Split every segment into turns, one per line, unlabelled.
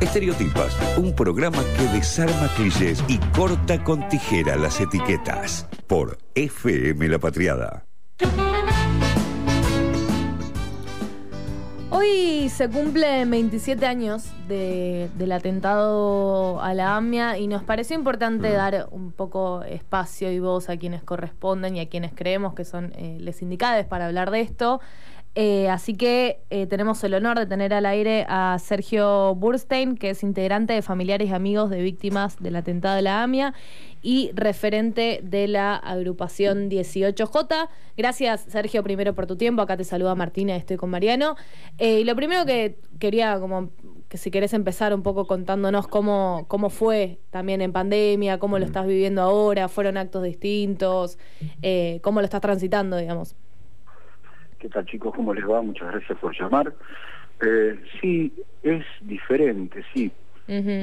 Estereotipas, un programa que desarma clichés y corta con tijera las etiquetas. Por FM La Patriada.
Hoy se cumplen 27 años del atentado a la AMIA y nos pareció importante dar un poco espacio y voz a quienes corresponden y a quienes creemos que son eh, les indicades para hablar de esto. Eh, así que eh, tenemos el honor de tener al aire a Sergio Burstein, que es integrante de familiares y amigos de víctimas del atentado de la AMIA y referente de la agrupación 18J. Gracias, Sergio, primero por tu tiempo. Acá te saluda Martina, estoy con Mariano. Eh, y lo primero que quería, como que si querés empezar un poco contándonos cómo, cómo fue también en pandemia, cómo lo estás viviendo ahora, fueron actos distintos, cómo lo estás transitando, digamos.
¿Qué tal chicos? ¿Cómo les va? Muchas gracias por llamar. Eh, sí, es diferente, sí.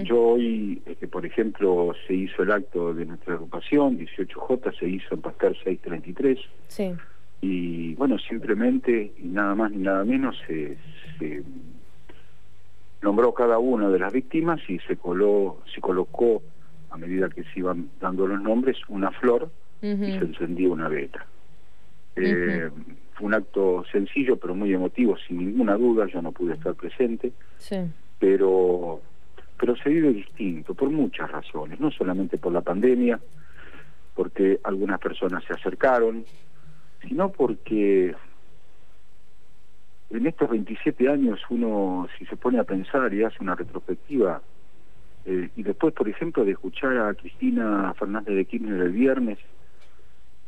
Yo hoy, este, por ejemplo, se hizo el acto de nuestra agrupación, 18J, se hizo en Pascal 633. Sí. Y bueno, simplemente, y nada más ni nada menos, se, nombró cada una de las víctimas y se, coló, se colocó, a medida que se iban dando los nombres, una flor y se encendía una vela. Eh, fue un acto sencillo pero muy emotivo, sin ninguna duda, yo no pude estar presente, pero, pero se vive distinto por muchas razones, no solamente por la pandemia, porque algunas personas se acercaron, sino porque en estos 27 años uno, si se pone a pensar y hace una retrospectiva, eh, y después, por ejemplo, de escuchar a Cristina Fernández de Kirchner el viernes,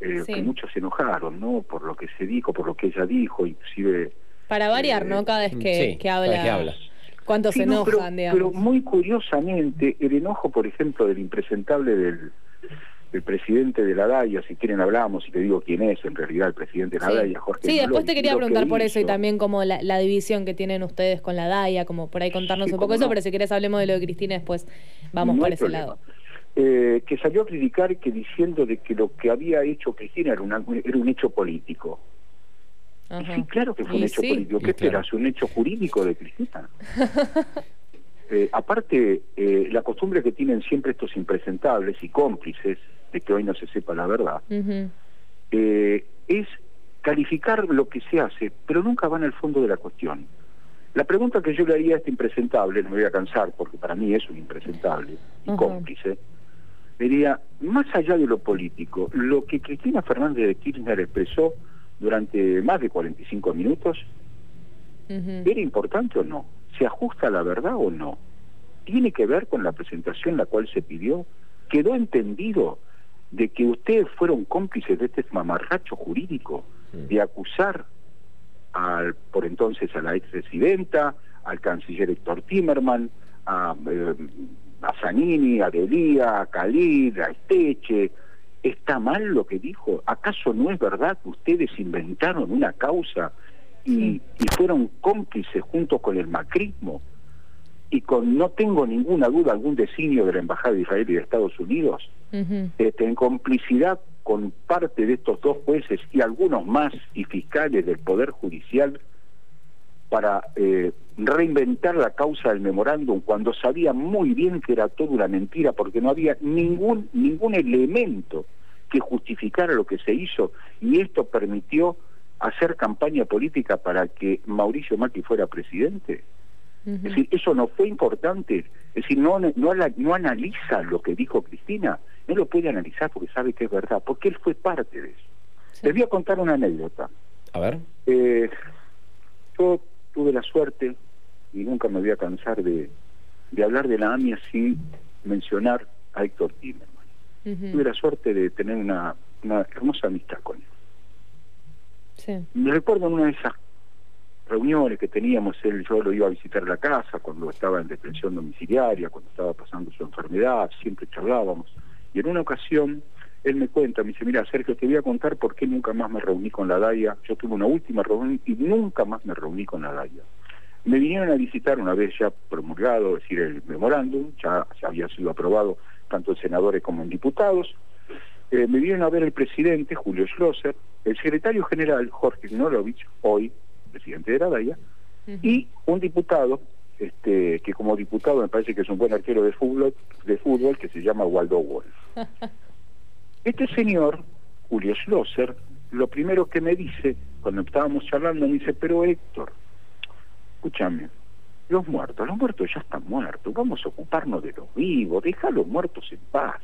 eh, que muchos se enojaron, ¿no? Por lo que se dijo, por lo que ella dijo, inclusive...
Para variar, ¿no? Cada vez que, que habla... ¿Cuántos se enojan,
pero, pero, muy curiosamente, el enojo, por ejemplo, del impresentable del, presidente de la DAIA, si quieren hablamos y te digo quién es en realidad el presidente de la DAIA, Jorge.
Sí, después te quería preguntar por eso y también como la, división que tienen ustedes con la DAIA, como por ahí contarnos un poco eso, pero si querés hablemos de lo de Cristina después vamos por ese lado.
Eh, que salió a criticar que diciendo de que lo que había hecho Cristina era, era un hecho político. sí, claro que fue un hecho político. ¿Qué esperas? ¿Un hecho jurídico de Cristina? Eh, aparte, eh, la costumbre que tienen siempre estos impresentables y cómplices de que hoy no se sepa la verdad, es calificar lo que se hace, pero nunca van al fondo de la cuestión. La pregunta que yo le haría a este impresentable, no me voy a cansar porque para mí es un impresentable y cómplice, diría, más allá de lo político, lo que Cristina Fernández de Kirchner expresó durante más de 45 minutos, ¿era importante o no? ¿Se ajusta a la verdad o no? ¿Tiene que ver con la presentación la cual se pidió? ¿Quedó entendido de que ustedes fueron cómplices de este mamarracho jurídico de acusar al por entonces a la expresidenta, al canciller Héctor Timerman, a eh, a Zanini, a Delía, a Khalid, a Esteche. ¿Está mal lo que dijo? ¿Acaso no es verdad que ustedes inventaron una causa y, fueron cómplices junto con el macrismo? Y con, no tengo ninguna duda, algún designio de la Embajada de Israel y de Estados Unidos, este, en complicidad con parte de estos dos jueces y algunos más y fiscales del Poder Judicial, para eh, reinventar la causa del memorándum cuando sabía muy bien que era toda una mentira porque no había ningún ningún elemento que justificara lo que se hizo y esto permitió hacer campaña política para que Mauricio Macri fuera presidente. Es decir, eso no fue importante. Es decir, no, no, no analiza lo que dijo Cristina, no lo puede analizar porque sabe que es verdad, porque él fue parte de eso. Les voy a contar una anécdota.
A ver.
Eh, yo tuve la suerte, y nunca me voy a cansar de, hablar de la AMIA sin mencionar a Héctor Timerman. Tuve la suerte de tener una, hermosa amistad con él. Me recuerdo en una de esas reuniones que teníamos, él, yo lo iba a visitar a la casa cuando estaba en detención domiciliaria, cuando estaba pasando su enfermedad, siempre charlábamos. Y en una ocasión él me cuenta, me dice, mira Sergio, te voy a contar por qué nunca más me reuní con la DAIA. Yo tuve una última reunión y nunca más me reuní con la DAIA. Me vinieron a visitar una vez ya promulgado, es decir, el memorándum, ya, había sido aprobado tanto en senadores como en diputados. Eh, me vinieron a ver el presidente, Julio Schlosser, el secretario general, Jorge Nolovich, hoy presidente de la DAIA, y un diputado este, que como diputado me parece que es un buen arquero de fútbol, de fútbol que se llama Waldo Wolf. Este señor, Julio Schlosser, lo primero que me dice, cuando estábamos charlando, me dice, pero Héctor, escúchame, los muertos, los muertos ya están muertos, vamos a ocuparnos de los vivos, deja a los muertos en paz.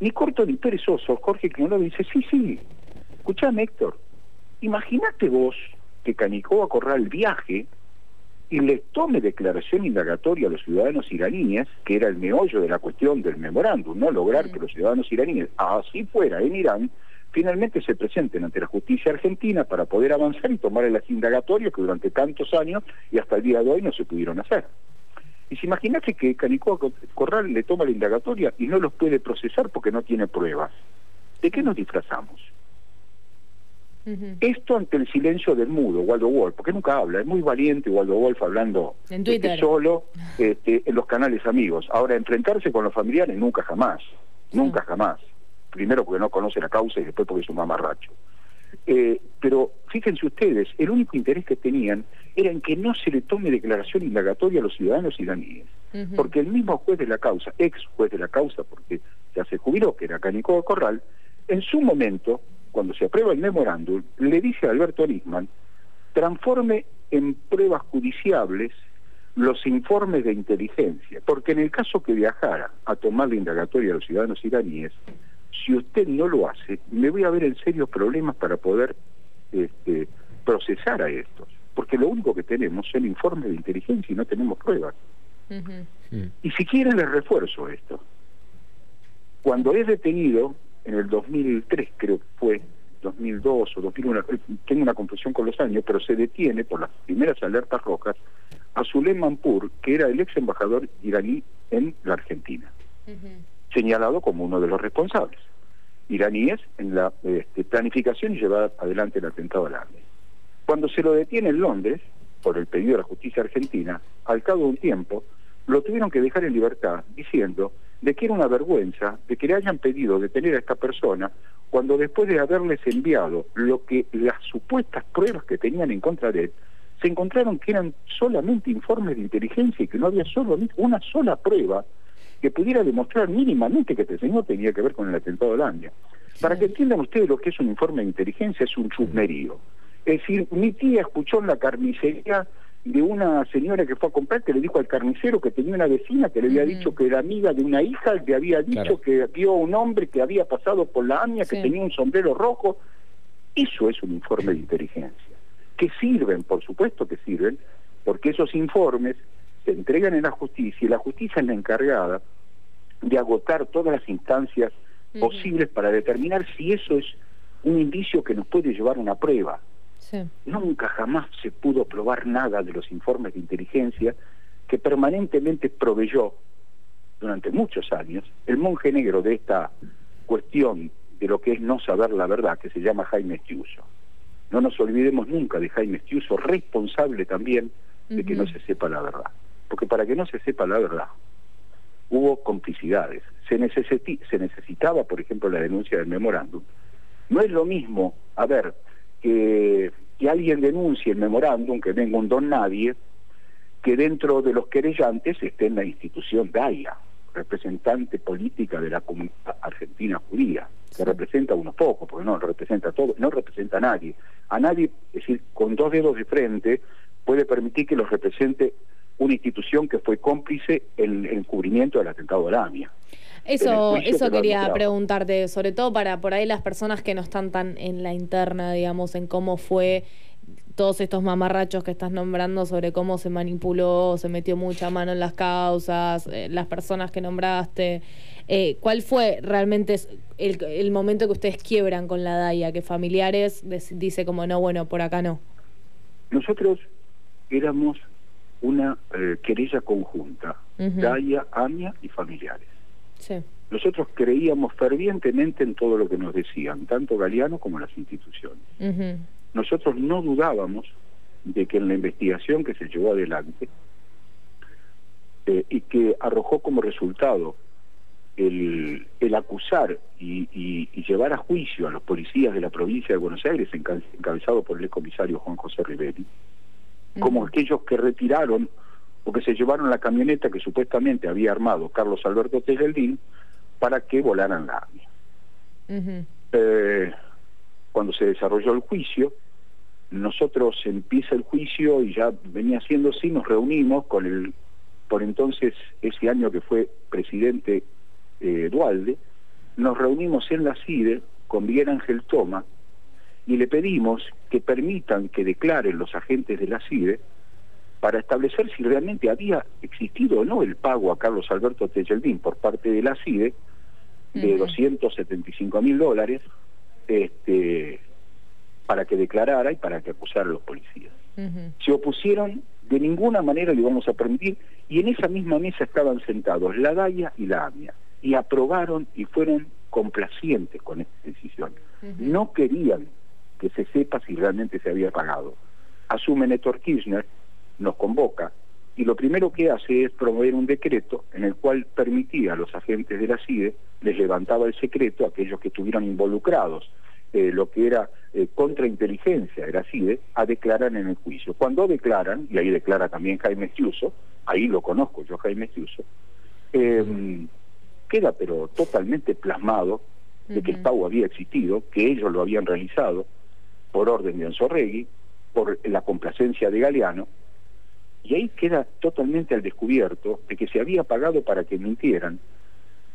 Ni corto ni perezoso, Jorge me dice, sí, sí, escúchame Héctor, imagínate vos que Canicoa Corral viaje y le tome declaración indagatoria a los ciudadanos iraníes, que era el meollo de la cuestión del memorándum, no lograr que los ciudadanos iraníes, así fuera en Irán, finalmente se presenten ante la justicia argentina para poder avanzar y tomar las indagatorias que durante tantos años y hasta el día de hoy no se pudieron hacer. Y si imaginase que Canicoa Corral le toma la indagatoria y no los puede procesar porque no tiene pruebas, ¿de qué nos disfrazamos? Esto ante el silencio del mudo, Waldo Wolf, porque nunca habla, es muy valiente Waldo Wolf hablando
en Twitter.
solo este, en los canales amigos. Ahora, enfrentarse con los familiares nunca jamás, nunca jamás. Primero porque no conoce la causa y después porque es un mamarracho. Eh, pero fíjense ustedes, el único interés que tenían era en que no se le tome declaración indagatoria a los ciudadanos iraníes, porque el mismo juez de la causa, ex juez de la causa, porque ya se jubiló, que era Canico Corral, en su momento cuando se aprueba el memorándum, le dice a Alberto Nisman, transforme en pruebas judiciables los informes de inteligencia, porque en el caso que viajara a tomar la indagatoria a los ciudadanos iraníes, si usted no lo hace, me voy a ver en serios problemas para poder este, procesar a estos, porque lo único que tenemos son informes de inteligencia y no tenemos pruebas. Y si quieren les refuerzo esto. Cuando es detenido en el 2003 creo que fue, 2002 o 2001, eh, tengo una confusión con los años, pero se detiene por las primeras alertas rojas a Zulem Manpur, que era el ex embajador iraní en la Argentina, señalado como uno de los responsables iraníes en la este, planificación y llevar adelante el atentado al arma. Cuando se lo detiene en Londres, por el pedido de la justicia argentina, al cabo de un tiempo, lo tuvieron que dejar en libertad, diciendo de que era una vergüenza de que le hayan pedido detener a esta persona cuando después de haberles enviado lo que las supuestas pruebas que tenían en contra de él, se encontraron que eran solamente informes de inteligencia y que no había solo una sola prueba que pudiera demostrar mínimamente que este señor tenía que ver con el atentado de Landia. Para que entiendan ustedes lo que es un informe de inteligencia, es un chusmerío. Es decir, mi tía escuchó en la carnicería de una señora que fue a comprar que le dijo al carnicero que tenía una vecina que le había dicho que era amiga de una hija, le había dicho que vio a un hombre que había pasado por la AMIA, que tenía un sombrero rojo. Eso es un informe de inteligencia. Que sirven, por supuesto que sirven, porque esos informes se entregan en la justicia y la justicia es la encargada de agotar todas las instancias posibles para determinar si eso es un indicio que nos puede llevar a una prueba. Nunca jamás se pudo probar nada de los informes de inteligencia que permanentemente proveyó durante muchos años el monje negro de esta cuestión de lo que es no saber la verdad, que se llama Jaime Estiuso. No nos olvidemos nunca de Jaime Estiuso, responsable también de que no se sepa la verdad. Porque para que no se sepa la verdad, hubo complicidades. Se, se necesitaba, por ejemplo, la denuncia del memorándum. No es lo mismo, a ver, que, alguien denuncie el memorándum, que venga un don nadie, que dentro de los querellantes esté en la institución DAIA, representante política de la comunidad argentina judía, que representa a unos pocos, porque no representa a todos, no representa a nadie. A nadie, es decir, con dos dedos de frente, puede permitir que los represente una institución que fue cómplice en el encubrimiento del atentado de la AMIA.
Eso, eso quería preguntarte, sobre todo para por ahí las personas que no están tan en la interna, digamos, en cómo fue todos estos mamarrachos que estás nombrando sobre cómo se manipuló, se metió mucha mano en las causas, eh, las personas que nombraste. Eh, ¿Cuál fue realmente el, momento que ustedes quiebran con la DAIA? Que familiares dice como no, bueno, por acá no.
Nosotros éramos una eh, querella conjunta, DAIA, AMIA y familiares. Nosotros creíamos fervientemente en todo lo que nos decían, tanto Galeano como las instituciones. Nosotros no dudábamos de que en la investigación que se llevó adelante eh, y que arrojó como resultado el, acusar y, llevar a juicio a los policías de la provincia de Buenos Aires, encabezado por el comisario Juan José Riveri, como aquellos que retiraron porque se llevaron la camioneta que supuestamente había armado Carlos Alberto Tejeldín para que volaran la AMIA. Eh, cuando se desarrolló el juicio, nosotros empieza el juicio y ya venía siendo así, nos reunimos con el, por entonces, ese año que fue presidente eh, Dualde, nos reunimos en la CIDE con Miguel Ángel Toma y le pedimos que permitan que declaren los agentes de la CIDE para establecer si realmente había existido o no el pago a Carlos Alberto Tejeldín por parte de la CIDE de 275 mil dólares este, para que declarara y para que acusara a los policías. Se opusieron, de ninguna manera le íbamos a permitir, y en esa misma mesa estaban sentados la DAIA y la AMIA, y aprobaron y fueron complacientes con esta decisión. No querían que se sepa si realmente se había pagado. Asume Néstor Kirchner, nos convoca, y lo primero que hace es promover un decreto en el cual permitía a los agentes de la CIDE, les levantaba el secreto a aquellos que estuvieran involucrados eh, lo que era eh, contrainteligencia era CIDE, a declarar en el juicio. Cuando declaran, y ahí declara también Jaime Estiuso, ahí lo conozco yo, Jaime Estiuso, eh, queda pero totalmente plasmado de que el pago había existido, que ellos lo habían realizado por orden de Anzorregui, por la complacencia de Galeano, y ahí queda totalmente al descubierto de que se había pagado para que mintieran,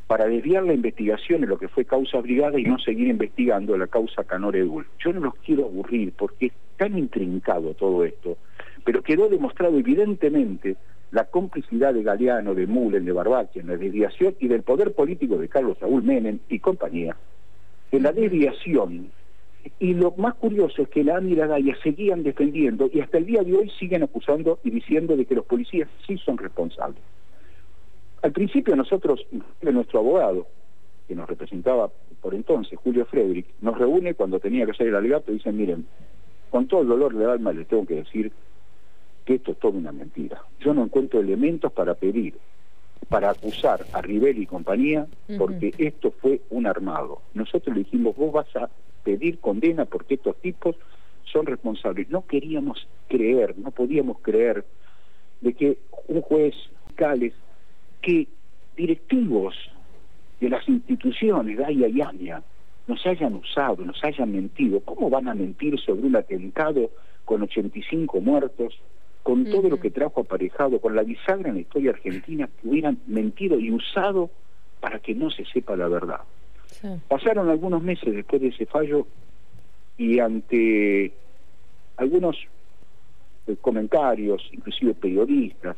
para desviar la investigación en lo que fue causa brigada y no seguir investigando la causa Canor Edul. Yo no los quiero aburrir porque es tan intrincado todo esto, pero quedó demostrado evidentemente la complicidad de Galeano, de Mullen, de Barbache en la desviación y del poder político de Carlos Saúl Menem y compañía, en la desviación. Y lo más curioso es que la AMI y la DAIA seguían defendiendo y hasta el día de hoy siguen acusando y diciendo de que los policías sí son responsables. Al principio nosotros, nuestro abogado, que nos representaba por entonces, Julio Frederick, nos reúne cuando tenía que ser el alegato y dicen, miren, con todo el dolor de alma les tengo que decir que esto es toda una mentira. Yo no encuentro elementos para pedir, para acusar a Rivel y compañía, porque esto fue un armado. Nosotros le dijimos, vos vas a pedir condena porque estos tipos son responsables. No queríamos creer, no podíamos creer de que un juez Cales que directivos de las instituciones, Gaia y AMIA, nos hayan usado, nos hayan mentido. ¿Cómo van a mentir sobre un atentado con 85 muertos, con todo lo que trajo aparejado, con la bisagra en la historia argentina, que hubieran mentido y usado para que no se sepa la verdad? Pasaron algunos meses después de ese fallo y ante algunos eh, comentarios, inclusive periodistas,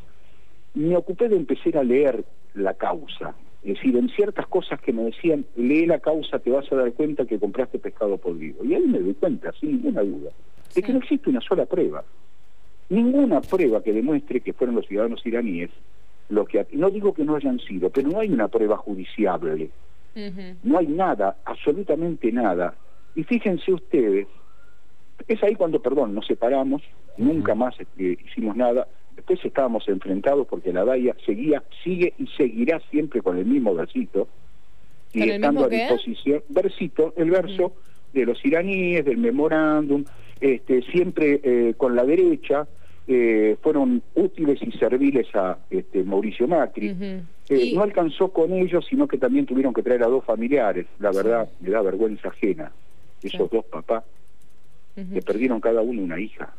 me ocupé de empezar a leer la causa. Es decir, en ciertas cosas que me decían, lee la causa, te vas a dar cuenta que compraste pescado podrido. Y ahí me doy cuenta, sin ninguna duda, de que no existe una sola prueba. Ninguna prueba que demuestre que fueron los ciudadanos iraníes lo que... No digo que no hayan sido, pero no hay una prueba judiciable. No hay nada, absolutamente nada. Y fíjense ustedes, es ahí cuando, perdón, nos separamos, nunca más este, hicimos nada, Después estábamos enfrentados porque la DAIA seguía, sigue y seguirá siempre con el mismo versito. Y estando a disposición, versito, el verso de los iraníes, del memorándum, este, siempre eh, con la derecha, eh, fueron útiles y serviles a este, Mauricio Macri. Eh, no alcanzó con ellos, sino que también tuvieron que traer a dos familiares. La verdad, me da vergüenza ajena. Esos dos papás, que perdieron cada uno una hija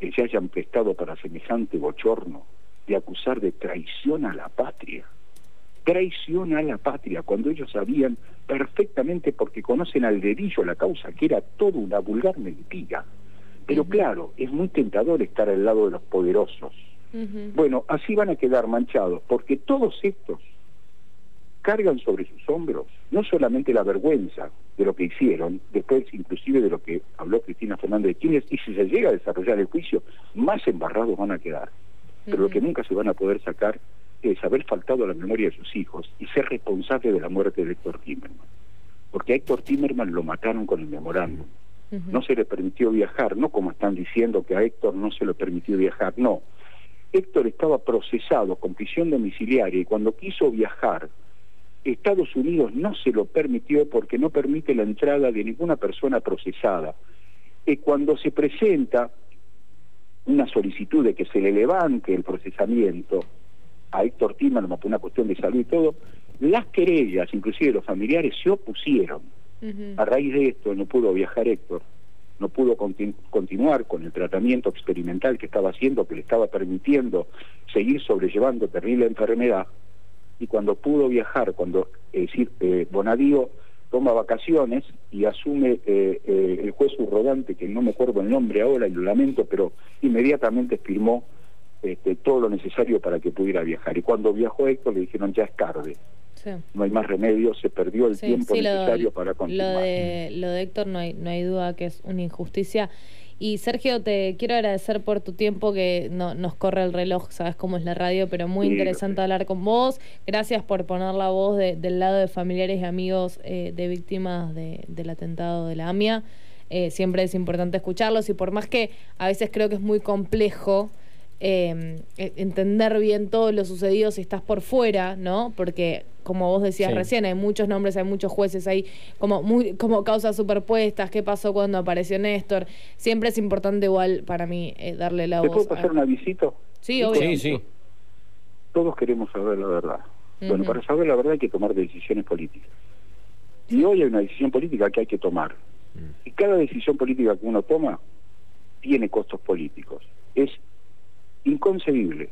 que se hayan prestado para semejante bochorno de acusar de traición a la patria. Traición a la patria, cuando ellos sabían perfectamente, porque conocen al dedillo la causa, que era toda una vulgar mentira. Pero claro, es muy tentador estar al lado de los poderosos. Bueno, así van a quedar manchados, porque todos estos cargan sobre sus hombros no solamente la vergüenza de lo que hicieron, después inclusive de lo que habló Cristina Fernández de Kirchner, y si se llega a desarrollar el juicio, más embarrados van a quedar. Pero lo que nunca se van a poder sacar es haber faltado a la memoria de sus hijos y ser responsable de la muerte de Héctor Timerman. Porque a Héctor Timerman lo mataron con el memorándum. No se le permitió viajar, no como están diciendo que a Héctor no se le permitió viajar, no. Héctor estaba procesado con prisión domiciliaria y cuando quiso viajar Estados Unidos no se lo permitió porque no permite la entrada de ninguna persona procesada. Y cuando se presenta una solicitud de que se le levante el procesamiento a Héctor Timan por una cuestión de salud y todo, las querellas, inclusive los familiares, se opusieron. A raíz de esto no pudo viajar Héctor, no pudo continuar con el tratamiento experimental que estaba haciendo, que le estaba permitiendo seguir sobrellevando terrible enfermedad, y cuando pudo viajar, cuando, es decir, eh, Bonadío toma vacaciones y asume eh, eh, el juez subrogante, que no me acuerdo el nombre ahora y lo lamento, pero inmediatamente firmó este, todo lo necesario para que pudiera viajar. Y cuando viajó Héctor le dijeron ya es tarde. No hay más remedio, se perdió el tiempo necesario para continuar.
Lo de, lo de Héctor no hay, no hay duda que es una injusticia. Y Sergio, te quiero agradecer por tu tiempo, que no, nos corre el reloj, sabes cómo es la radio, pero muy interesante hablar con vos. Gracias por poner la voz del lado de familiares y amigos eh, de víctimas del atentado de la AMIA. Eh, siempre es importante escucharlos y por más que a veces creo que es muy complejo Em, e, entender bien todo lo sucedido si estás por fuera, ¿no? Porque como vos decías recién, hay muchos nombres, hay muchos jueces, hay como muy, como causas superpuestas, qué pasó cuando apareció Néstor. Siempre es importante igual para mí eh, darle la
¿Te
voz.
puedo pasar una visita?
Sí, obvio.
Sí, sí.
Todos queremos saber la verdad. Bueno, para saber la verdad hay que tomar decisiones políticas. Y hoy hay una decisión política que hay que tomar. Mm. Y cada decisión política que uno toma tiene costos políticos. Es inconcebible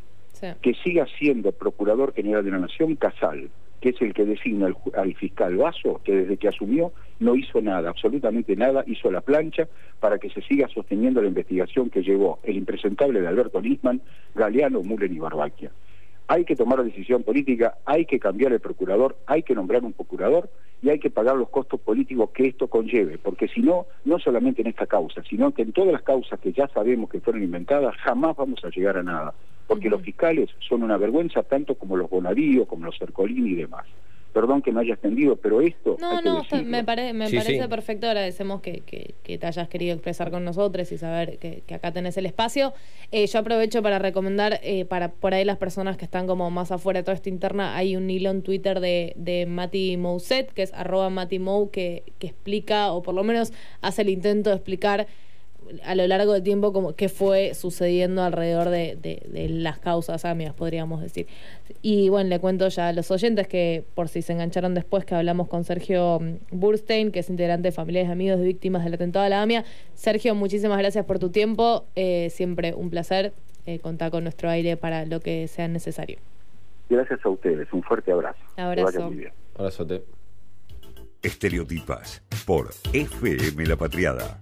que siga siendo Procurador General de la Nación Casal, que es el que designa al, fiscal Vaso, que desde que asumió no hizo nada, absolutamente nada, hizo la plancha para que se siga sosteniendo la investigación que llevó el impresentable de Alberto Nisman, Galeano, Mullen y Barbaquia. Hay que tomar la decisión política, hay que cambiar el procurador, hay que nombrar un procurador y hay que pagar los costos políticos que esto conlleve, porque si no, no solamente en esta causa, sino que en todas las causas que ya sabemos que fueron inventadas, jamás vamos a llegar a nada, porque los fiscales son una vergüenza tanto como los Bonadío, como los Cercolini y demás perdón que me haya extendido, pero esto...
No, no, me, parece perfecto, agradecemos que, te hayas querido expresar con nosotros y saber que, acá tenés el espacio. Eh, yo aprovecho para recomendar, eh, para por ahí las personas que están como más afuera de toda esta interna, hay un hilo en Twitter de, de Mati Mouset, que es arroba Mati Mou, que, que explica, o por lo menos hace el intento de explicar a lo largo del tiempo como qué fue sucediendo alrededor de, de, las causas amigas, podríamos decir. Y bueno, le cuento ya a los oyentes que por si se engancharon después que hablamos con Sergio mm, Burstein, que es integrante de familiares y amigos de víctimas del atentado a la AMIA. Sergio, muchísimas gracias por tu tiempo. Eh, siempre un placer eh, contar con nuestro aire para lo que sea necesario.
Gracias a ustedes. Un fuerte abrazo.
Abrazo.
Abrazote.
Estereotipas por FM La Patriada.